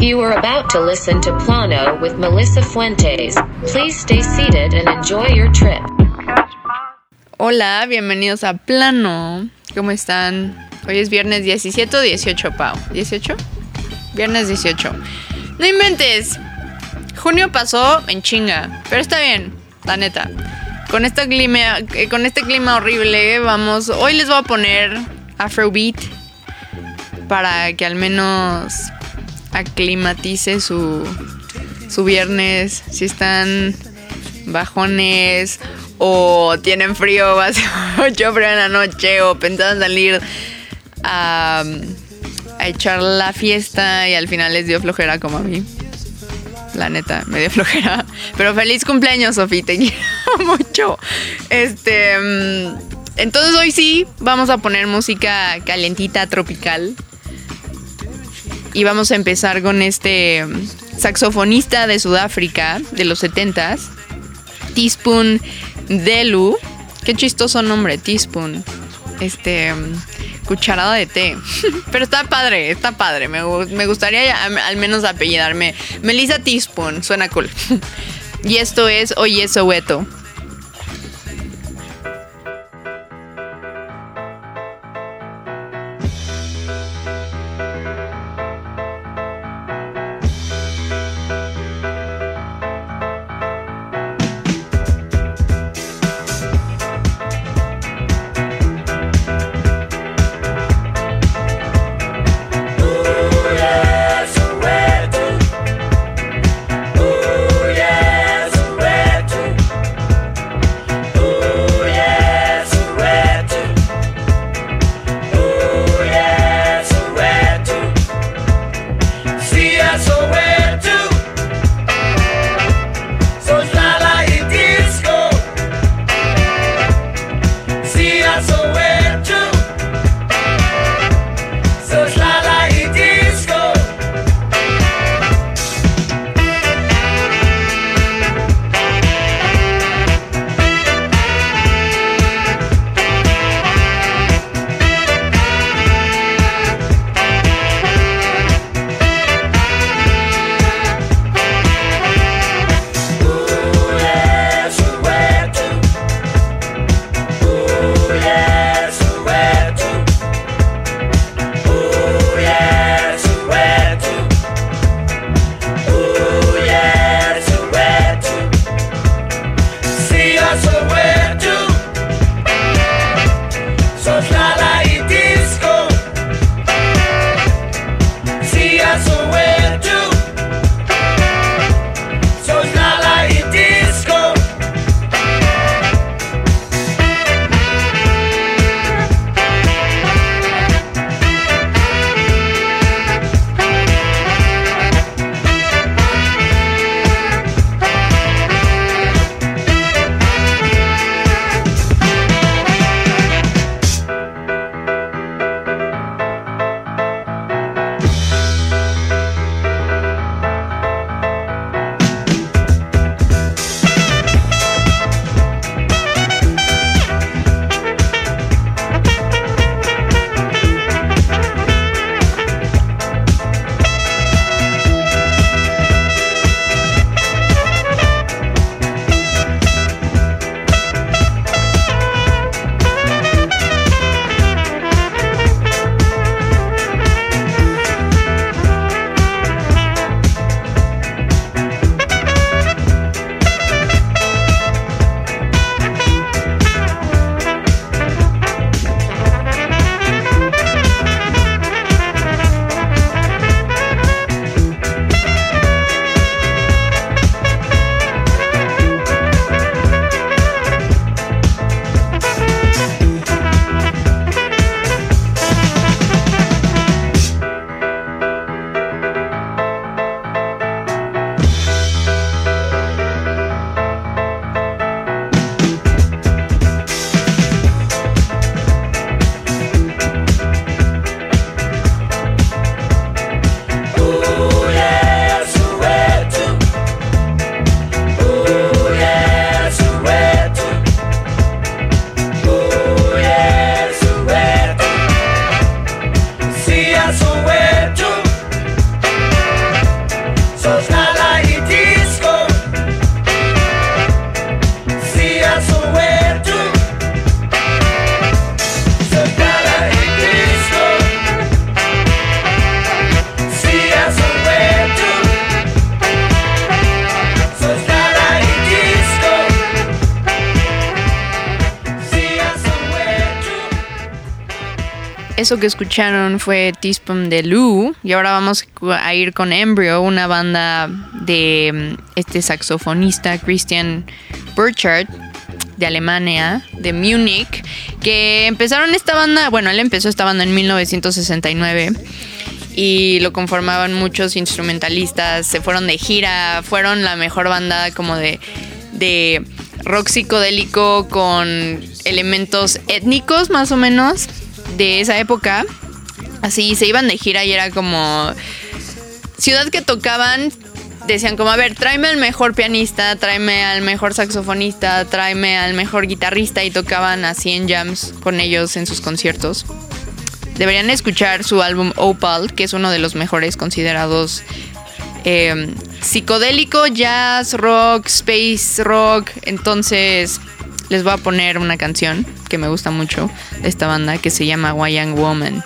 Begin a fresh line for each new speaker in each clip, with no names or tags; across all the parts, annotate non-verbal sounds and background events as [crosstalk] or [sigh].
You are about to listen to Plano with Melissa Fuentes. Please stay seated and enjoy your trip.
Hola, bienvenidos a Plano. ¿Cómo están? Hoy es viernes 17 o 18, Pau. ¿18? Viernes 18. No inventes. Junio pasó en chinga, pero está bien, la neta. Con este clima, eh, con este clima horrible, vamos. Hoy les voy a poner Afrobeat para que al menos aclimatice su, su viernes. Si están bajones o tienen frío, hace [laughs] mucho frío en la noche o pensaban salir a, a echar la fiesta y al final les dio flojera como a mí. La neta, me dio flojera. [laughs] Pero feliz cumpleaños, Sofi, te [laughs] quiero mucho. Este. Entonces hoy sí vamos a poner música calentita, tropical. Y vamos a empezar con este saxofonista de Sudáfrica de los 70s, Teaspoon Delu. Qué chistoso nombre, Teaspoon. Este cucharada de té. [laughs] Pero está padre, está padre. Me, me gustaría al menos apellidarme Melissa Teaspoon. Suena cool. [laughs] y esto es Oye Soweto. Eso que escucharon fue Teaspoon de Lou. Y ahora vamos a ir con Embryo, una banda de mm, este saxofonista Christian Burchard de Alemania, de Múnich, que empezaron esta banda, bueno, él empezó esta banda en 1969 y lo conformaban muchos instrumentalistas, se fueron de gira, fueron la mejor banda como de, de rock psicodélico con elementos étnicos más o menos de esa época. Así se iban de gira y era como ciudad que tocaban decían como, a ver, tráeme al mejor pianista, tráeme al mejor saxofonista, tráeme al mejor guitarrista y tocaban así en jams con ellos en sus conciertos. Deberían escuchar su álbum Opal, que es uno de los mejores considerados eh, psicodélico, jazz, rock, space rock. Entonces les voy a poner una canción que me gusta mucho de esta banda que se llama Young Woman.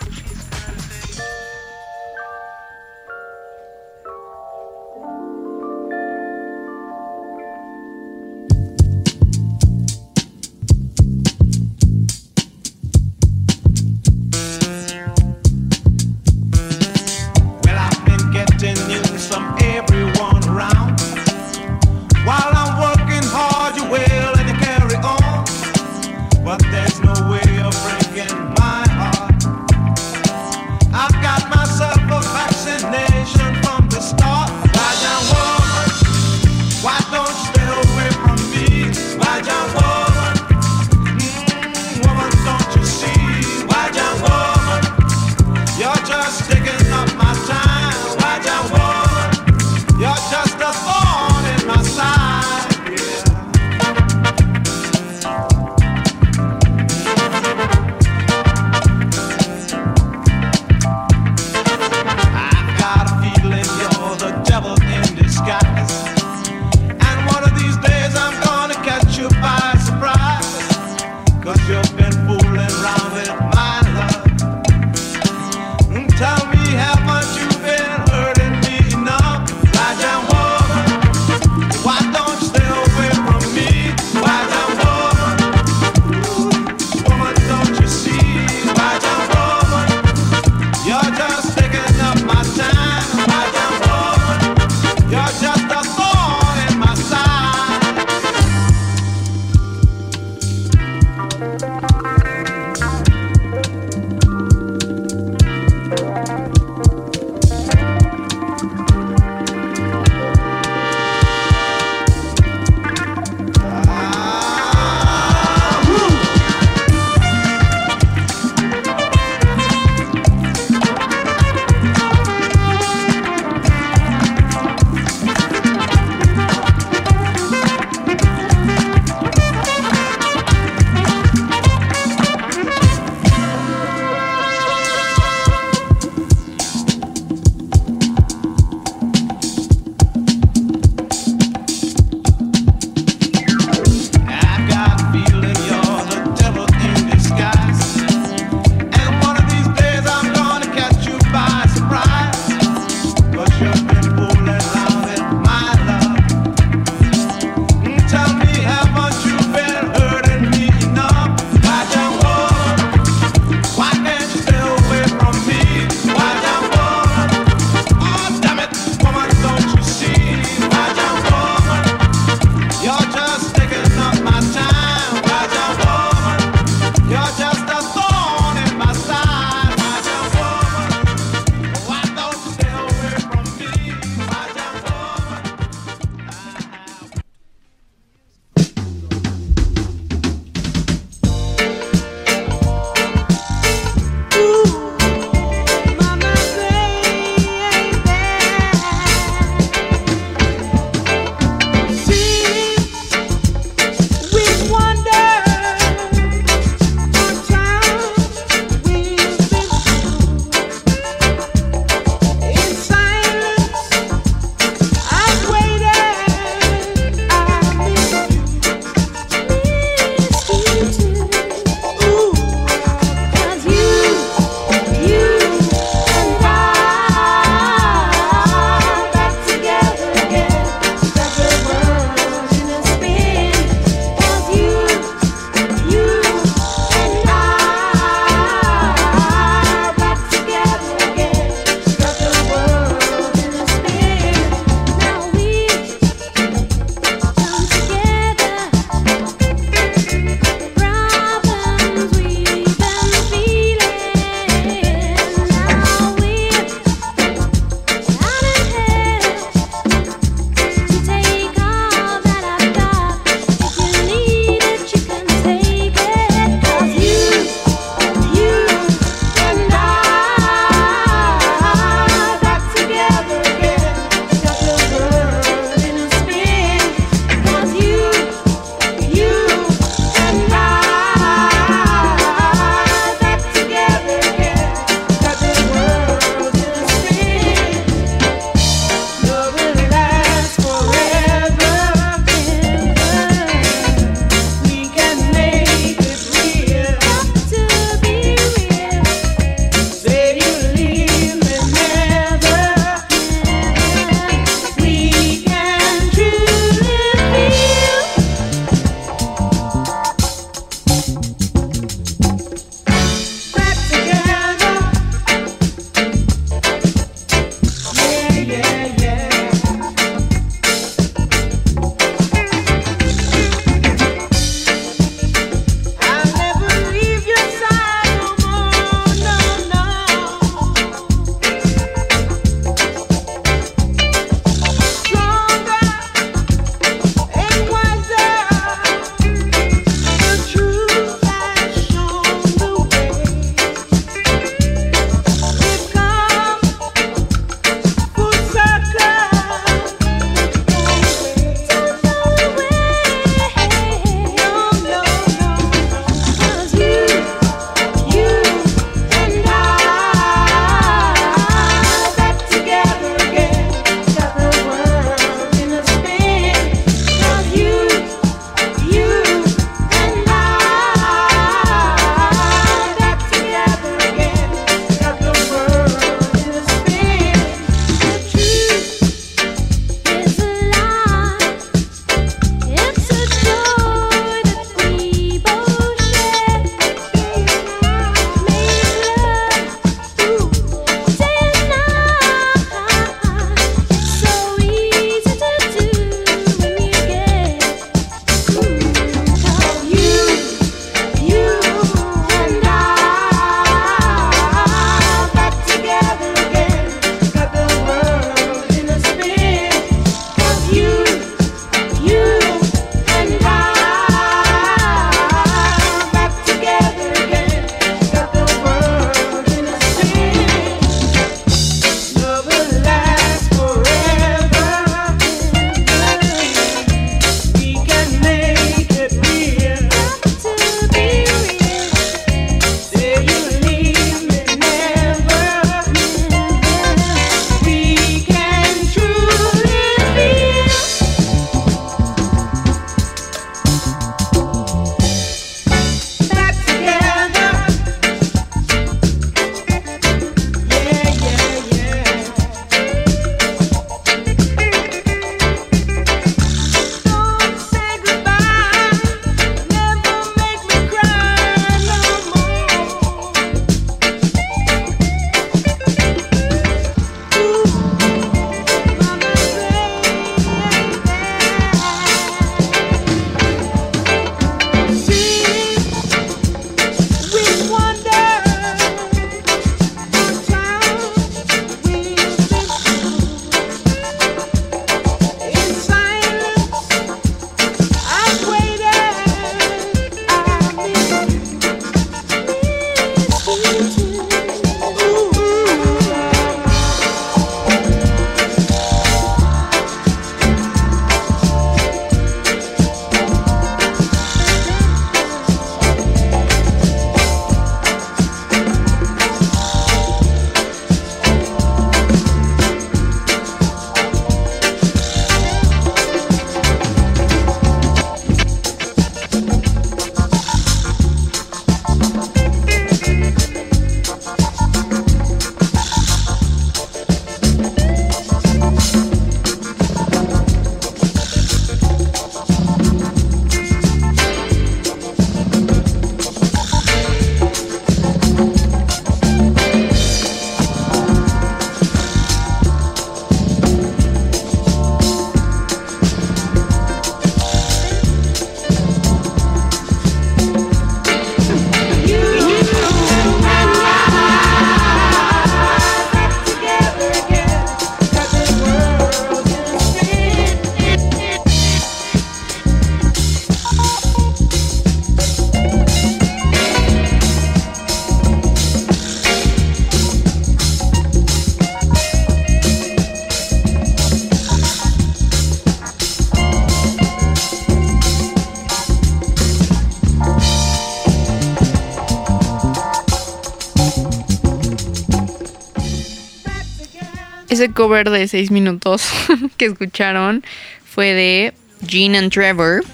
Ese cover de 6 minutos [laughs] que escucharon fue de Gene and Trevor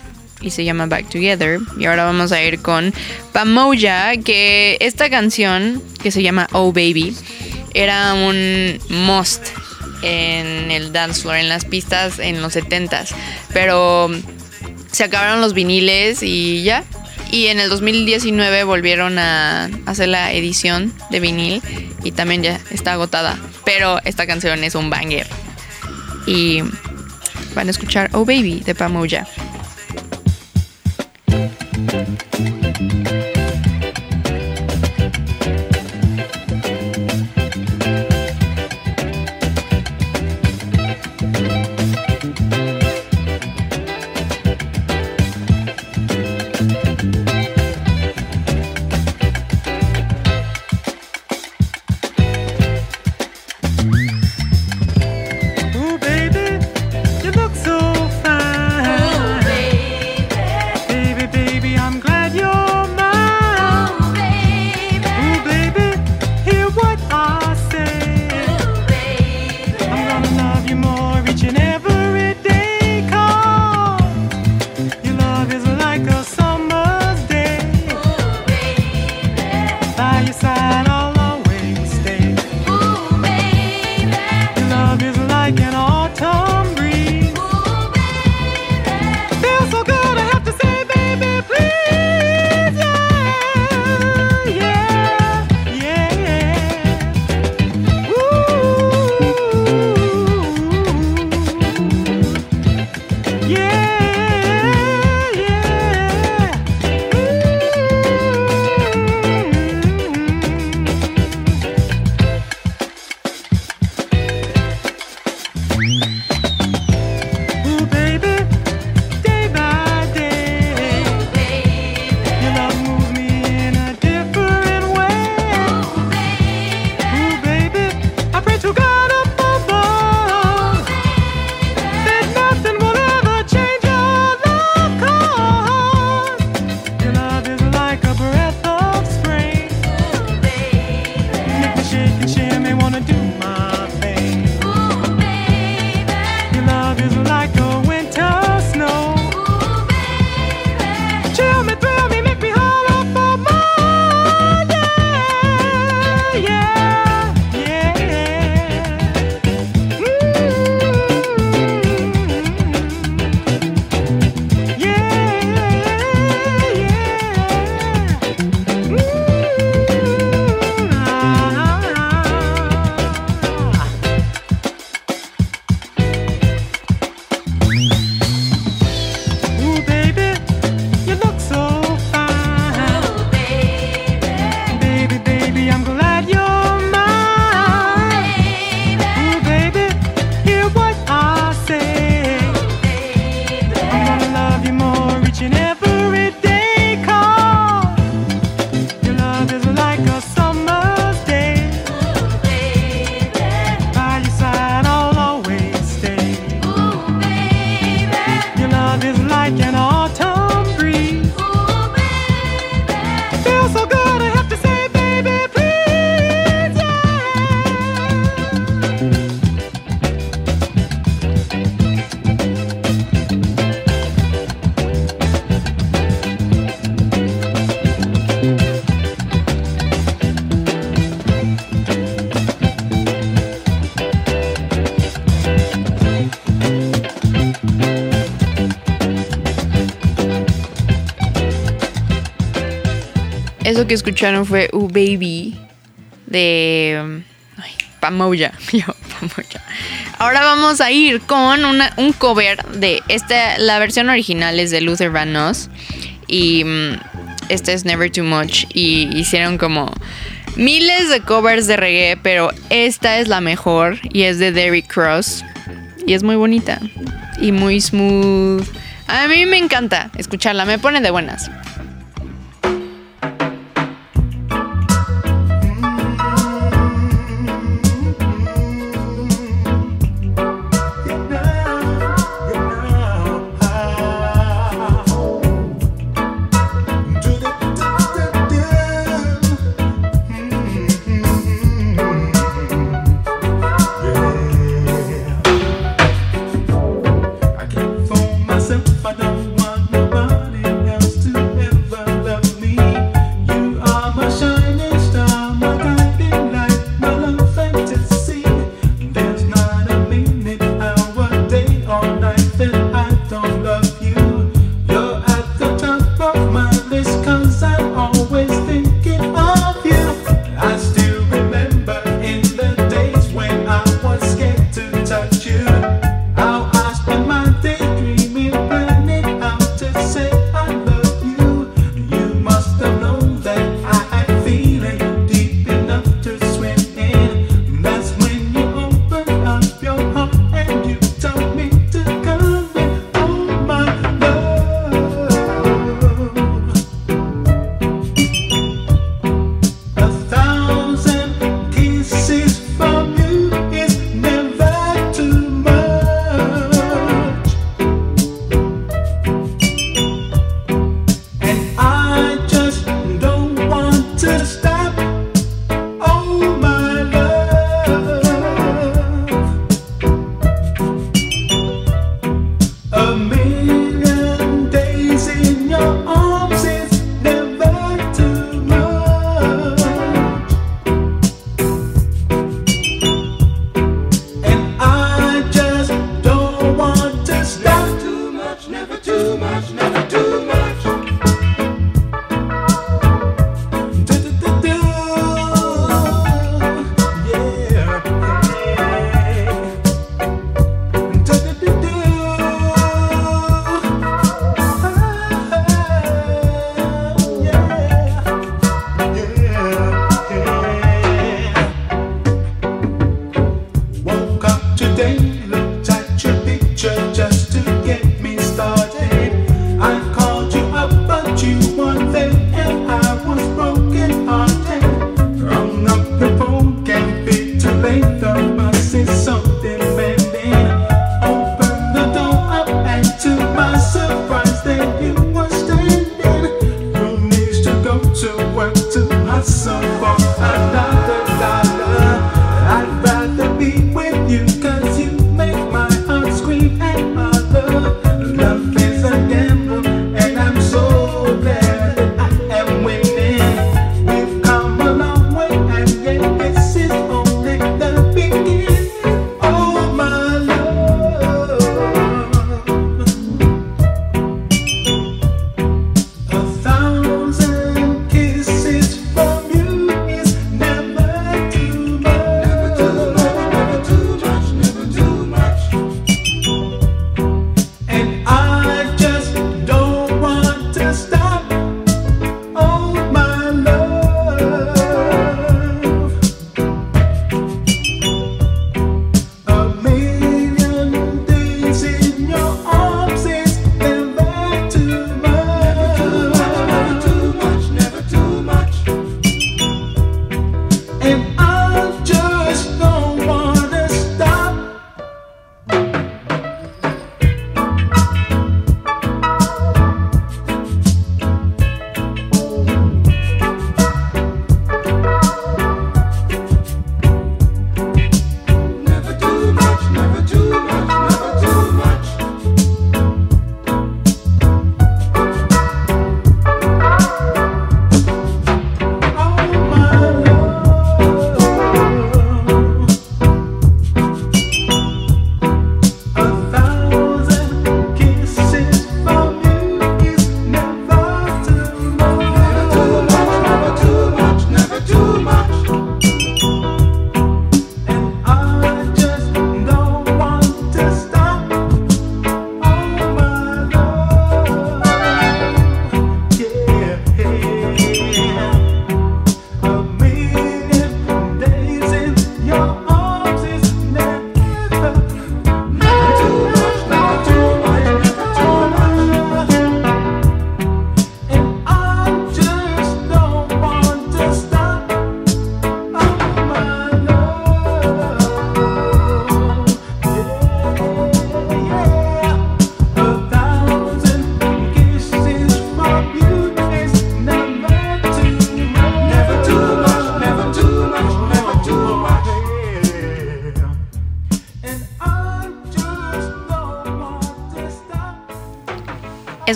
y se llama Back Together. Y ahora vamos a ir con Pamoja, que esta canción que se llama Oh Baby era un must en el dance floor, en las pistas en los 70s. Pero se acabaron los viniles y ya. Y en el 2019 volvieron a hacer la edición de vinil y también ya está agotada. Pero esta canción es un banger. Y van a escuchar Oh Baby de Pamoja. Eso que escucharon fue Uh Baby de um, ay, Pamoja. [laughs] Ahora vamos a ir con un cover de esta. La versión original es de Luther Vandross y este es Never Too Much y hicieron como miles de covers de reggae, pero esta es la mejor y es de Derrick Cross y es muy bonita y muy smooth. A mí me encanta escucharla, me pone de buenas.
you tell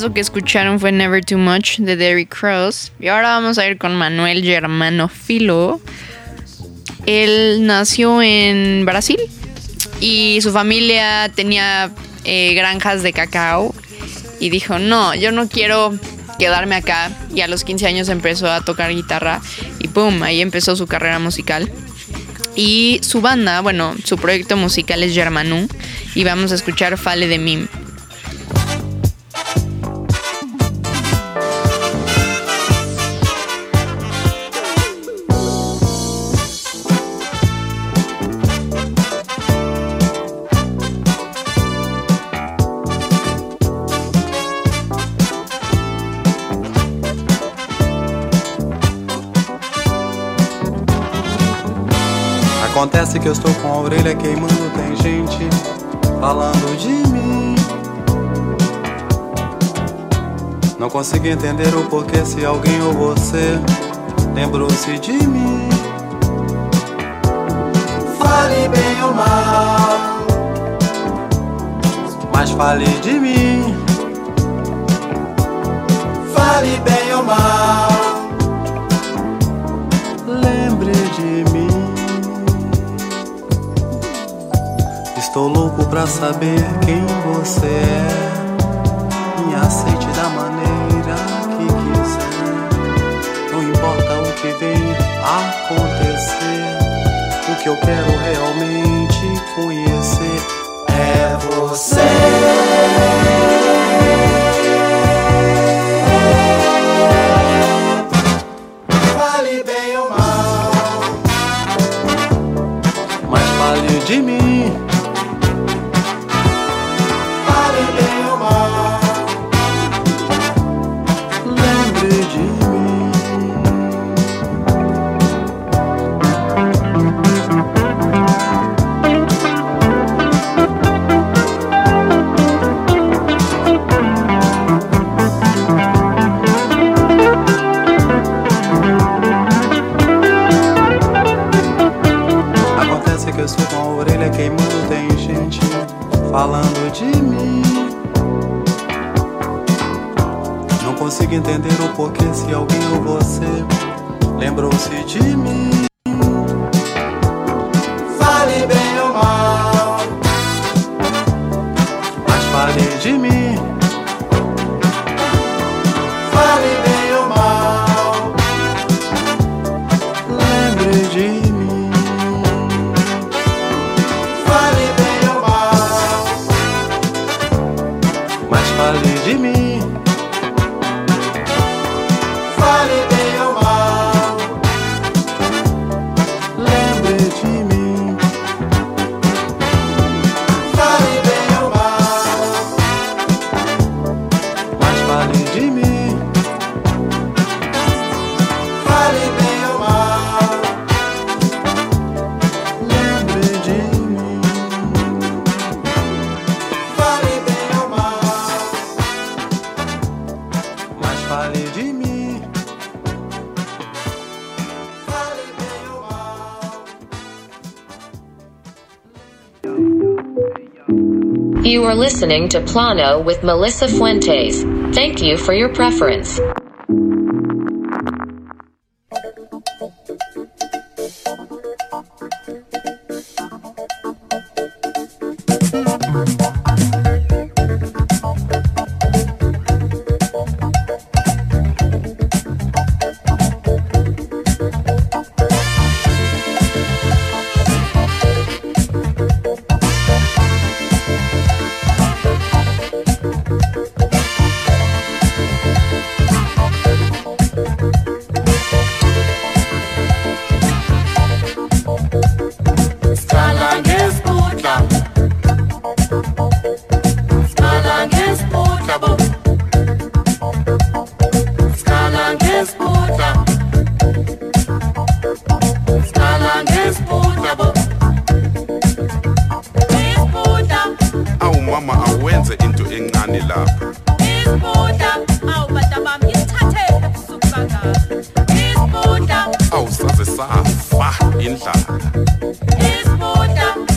Eso que escucharon fue Never Too Much de Derrick Cross. Y ahora vamos a ir con Manuel Germano Filo. Él nació en Brasil y su familia tenía eh, granjas de cacao. Y dijo, no, yo no quiero quedarme acá. Y a los 15 años empezó a tocar guitarra. Y ¡pum! Ahí empezó su carrera musical. Y su banda, bueno, su proyecto musical es Germanu. Y vamos a escuchar Fale de Mim.
Acontece que eu estou com a orelha queimando, tem gente falando de mim. Não consigo entender o porquê se alguém ou você lembrou-se de mim. Fale bem ou mal, mas fale de mim. Fale bem ou mal, Estou louco pra saber quem você é. Me aceite da maneira que quiser. Não importa o que vem acontecer. O que eu quero realmente conhecer é você.
Listening to Plano with Melissa Fuentes. Thank you for your preference.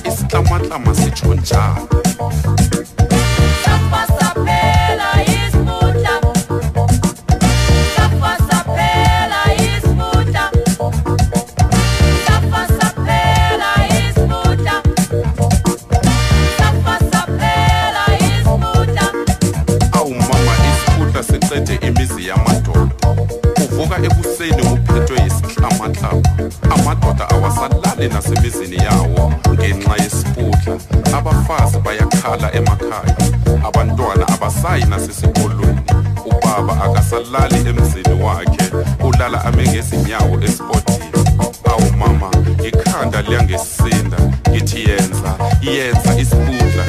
Isihlamahlama sitsho njalo abasahlali nasemizini yawo ngenxa yesiputla abafazi bayakhala emakhaya. Abantwana abasayi nasesikolweni. Ubaba akasalali emzini wakhe. Ulala ame ngezinyawo esipotini awu mama ikhanda liyangesinda. Ngithi yenza yenza isiputla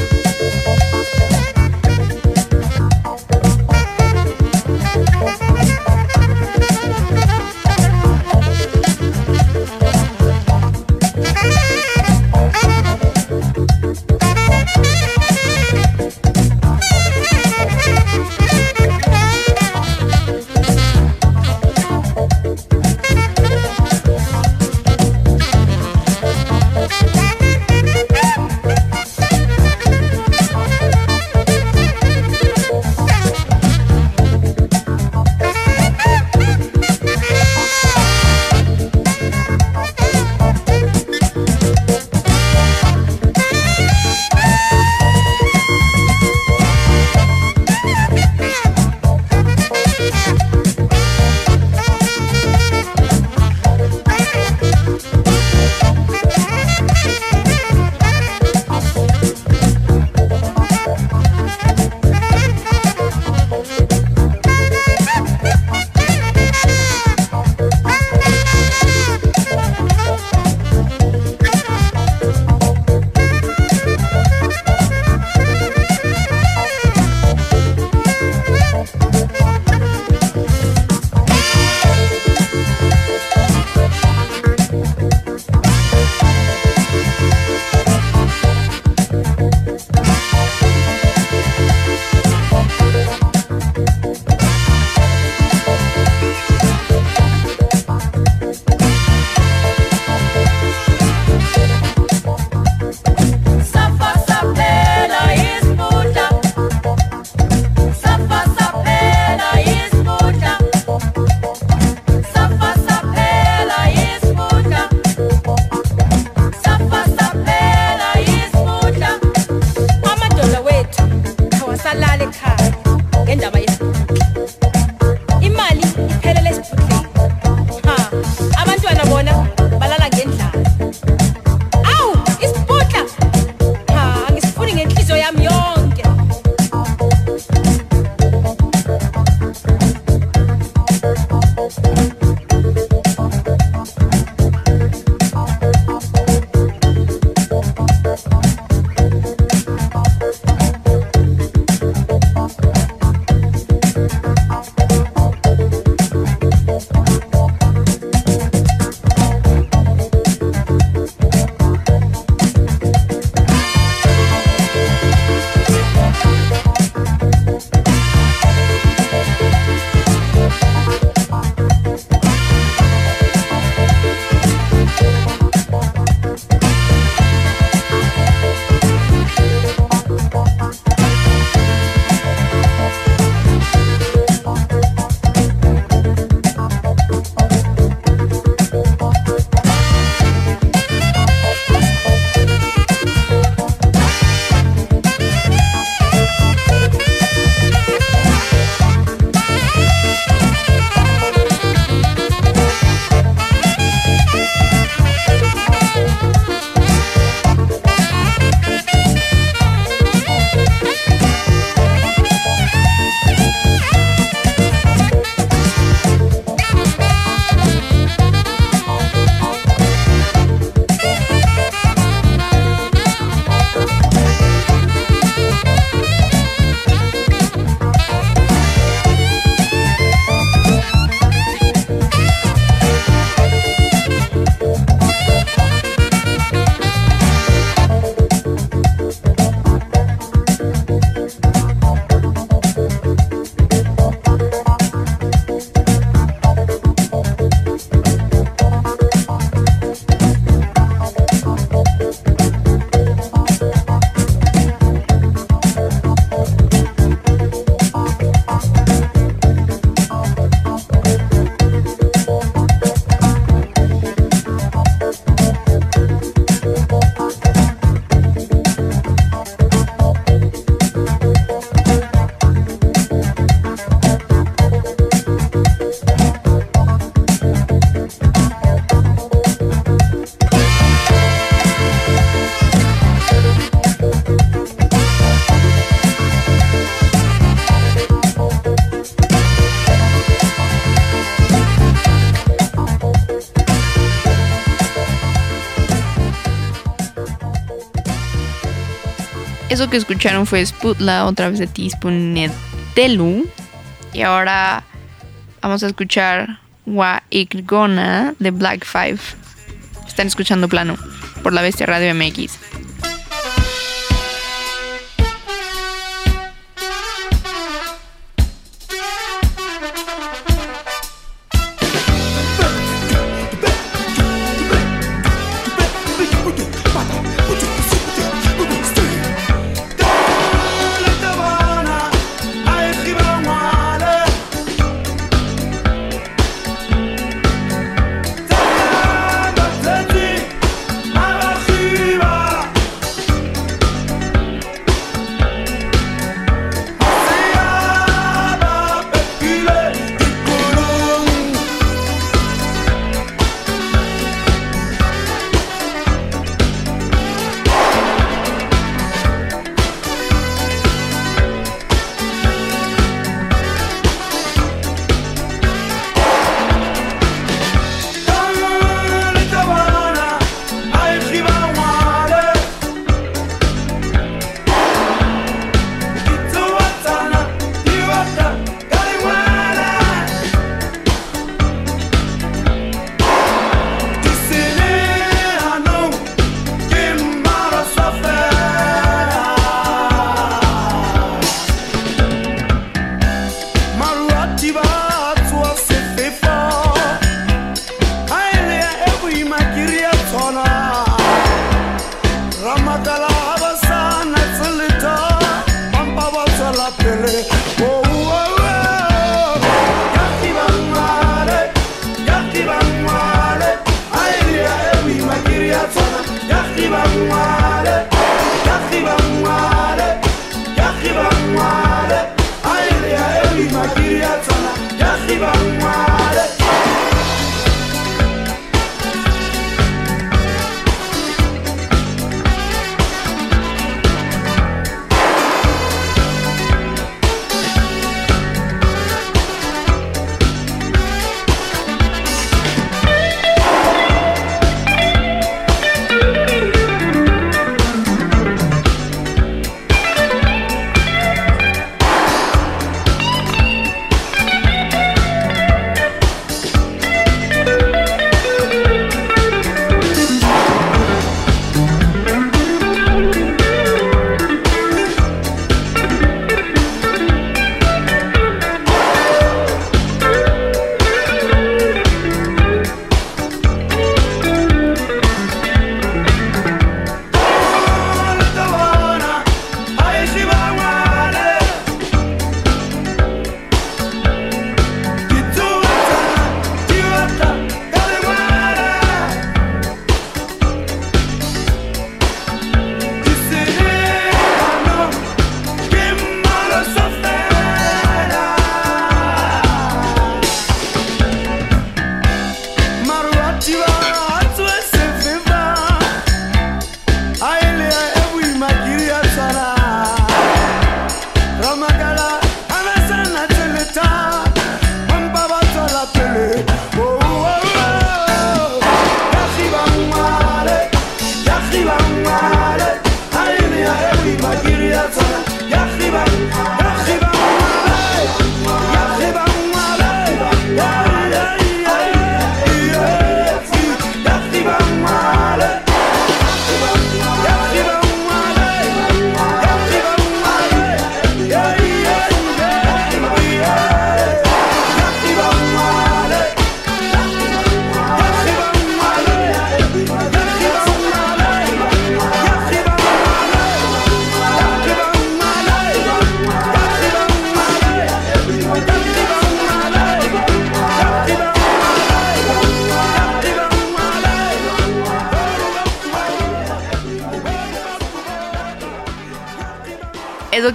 Eso que escucharon fue Sputla, otra vez de Tispunetelu. Y ahora vamos a escuchar Wa Ikgona de Black Five. Están escuchando plano por la Bestia Radio MX.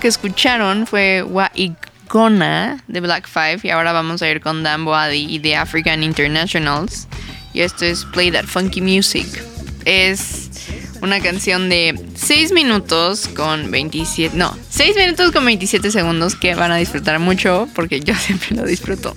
Que escucharon fue Wa Igona de Black Five y ahora vamos a ir con Dan Boadi y The African Internationals y esto es Play That Funky Music. Es una canción de 6 minutos con 27, no, 6 minutos con 27 segundos que van a disfrutar mucho porque yo [laughs] siempre lo disfruto.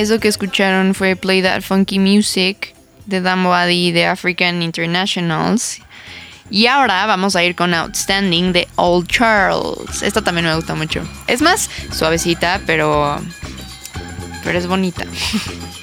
Eso que escucharon fue Play That Funky Music de Dan Wadi de African Internationals. Y ahora vamos a ir con Outstanding de Old Charles. Esta también me gusta mucho. Es más suavecita, pero, pero es bonita. [laughs]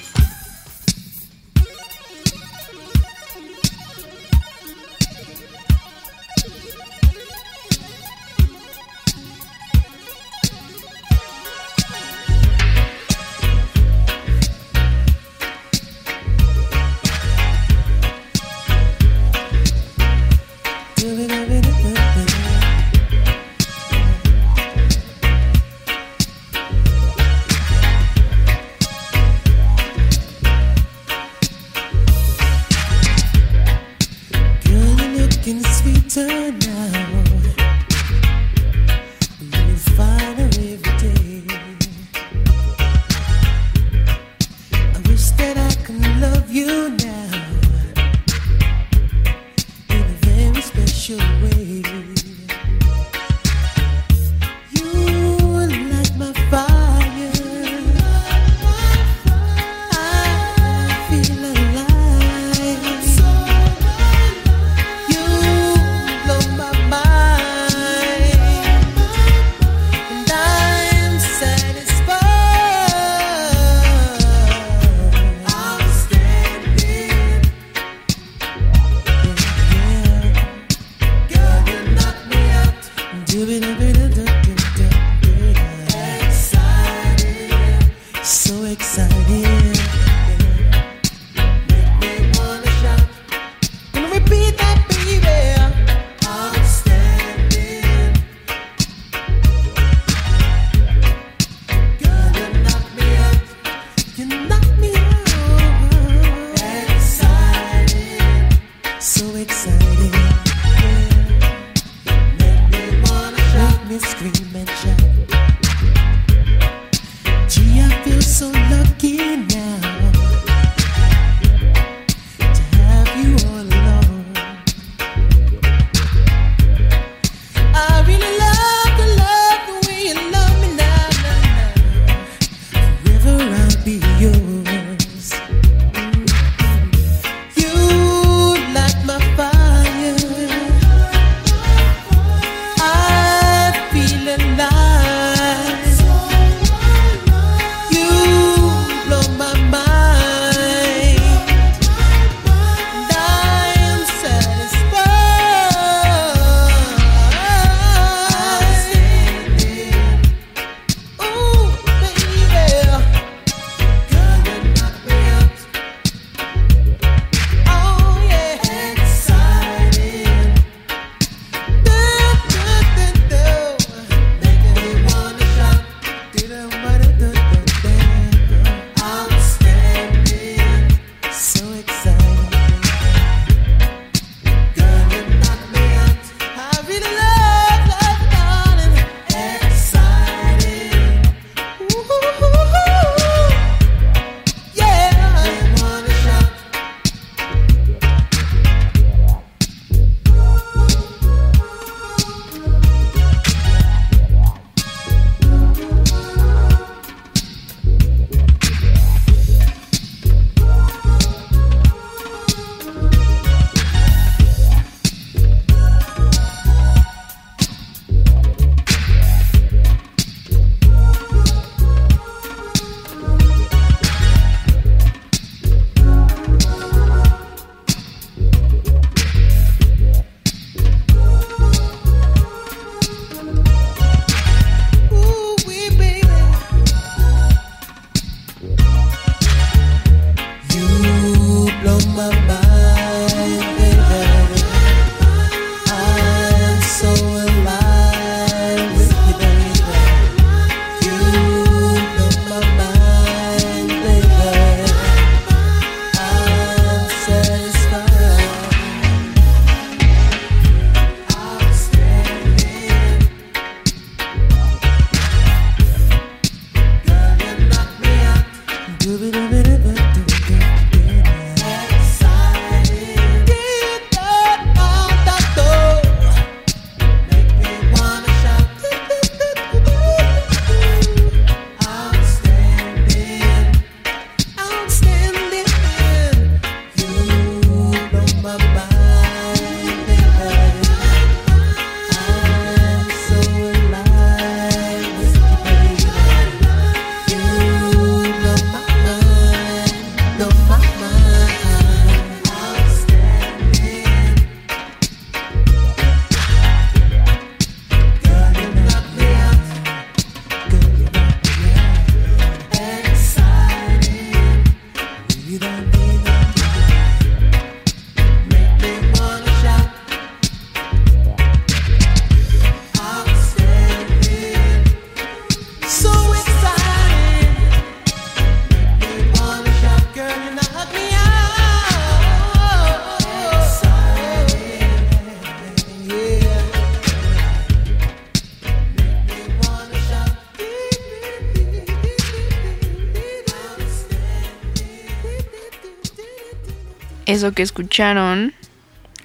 Eso que escucharon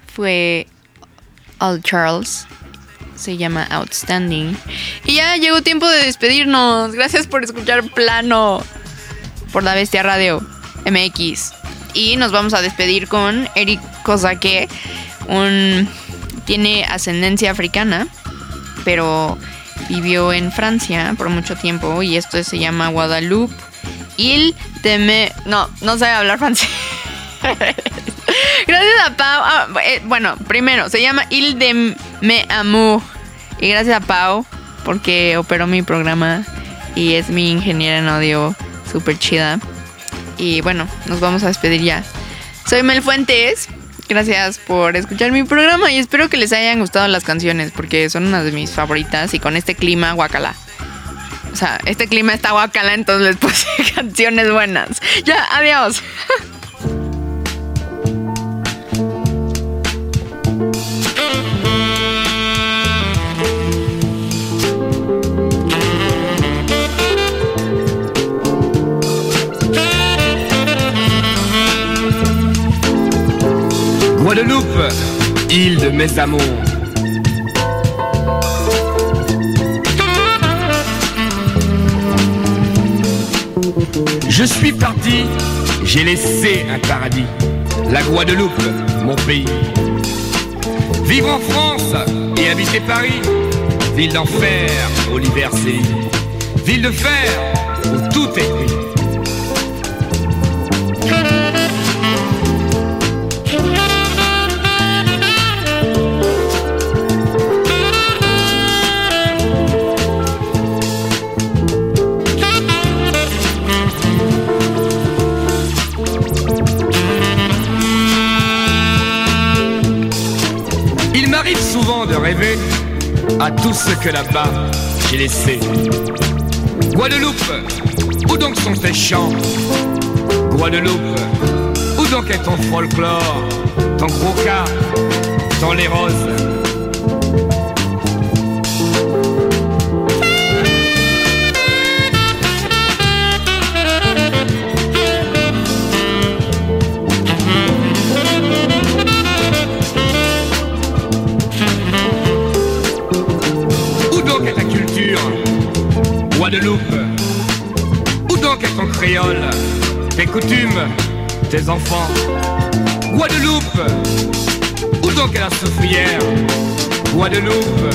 fue All Charles. Se llama Outstanding. Y ya llegó tiempo de despedirnos. Gracias por escuchar Plano por la Bestia Radio MX. Y nos vamos a despedir con Eric Kosake. Un, tiene ascendencia africana, pero vivió en Francia por mucho tiempo. Y esto se llama Guadalupe. Il de me. No, no sabe hablar francés. [laughs] gracias a Pau. ah, eh, bueno, primero, se llama Il de me amour. Y gracias a Pau, porque operó mi programa y es mi ingeniera en audio súper chida. Y bueno, nos vamos a despedir ya. Soy Mel Fuentes. Gracias por escuchar mi programa y espero que les hayan gustado las canciones porque son unas de mis favoritas y con este clima guacala. O sea, este clima está guacala, entonces les puse [laughs] canciones buenas. Ya, adiós. [laughs]
mes amours. Je suis parti, j'ai laissé un paradis, la Guadeloupe, mon pays. Vivre en France et habiter Paris, ville d'enfer où l'hiver sévit, ville de fer où tout est gris. À tout ce que là-bas j'ai laissé. Guadeloupe, où donc sont tes chants? Guadeloupe, où donc est ton folklore, ton croca, ton les roses? Tes coutumes Tes enfants. Guadeloupe Où donc est la soufrière? Guadeloupe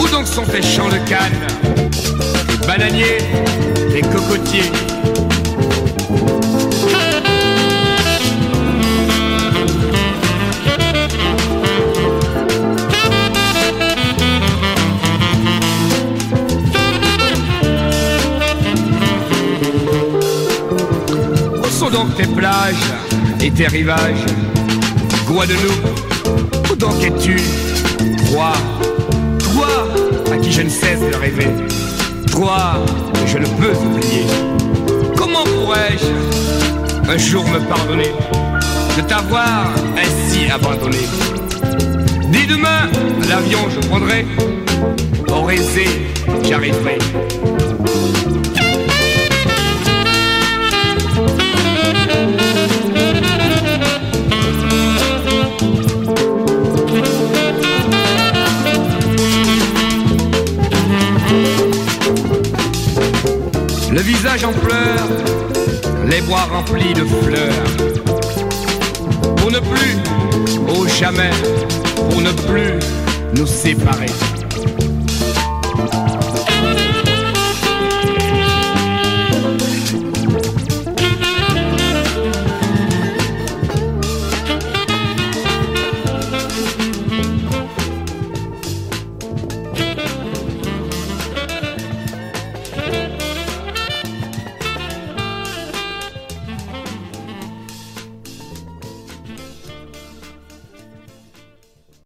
Où donc sont tes champs de canne? Tes bananiers Tes cocotiers tes plages et tes rivages. Guadeloupe, où donc es-tu? Toi, toi à qui je ne cesse de rêver. Toi je ne peux oublier. Comment pourrais-je un jour me pardonner de t'avoir ainsi abandonné? Dès demain, l'avion je prendrai, au j'arriverai. Le visage en pleurs, les bois remplis de fleurs. Pour ne plus, au jamais, pour ne plus nous séparer.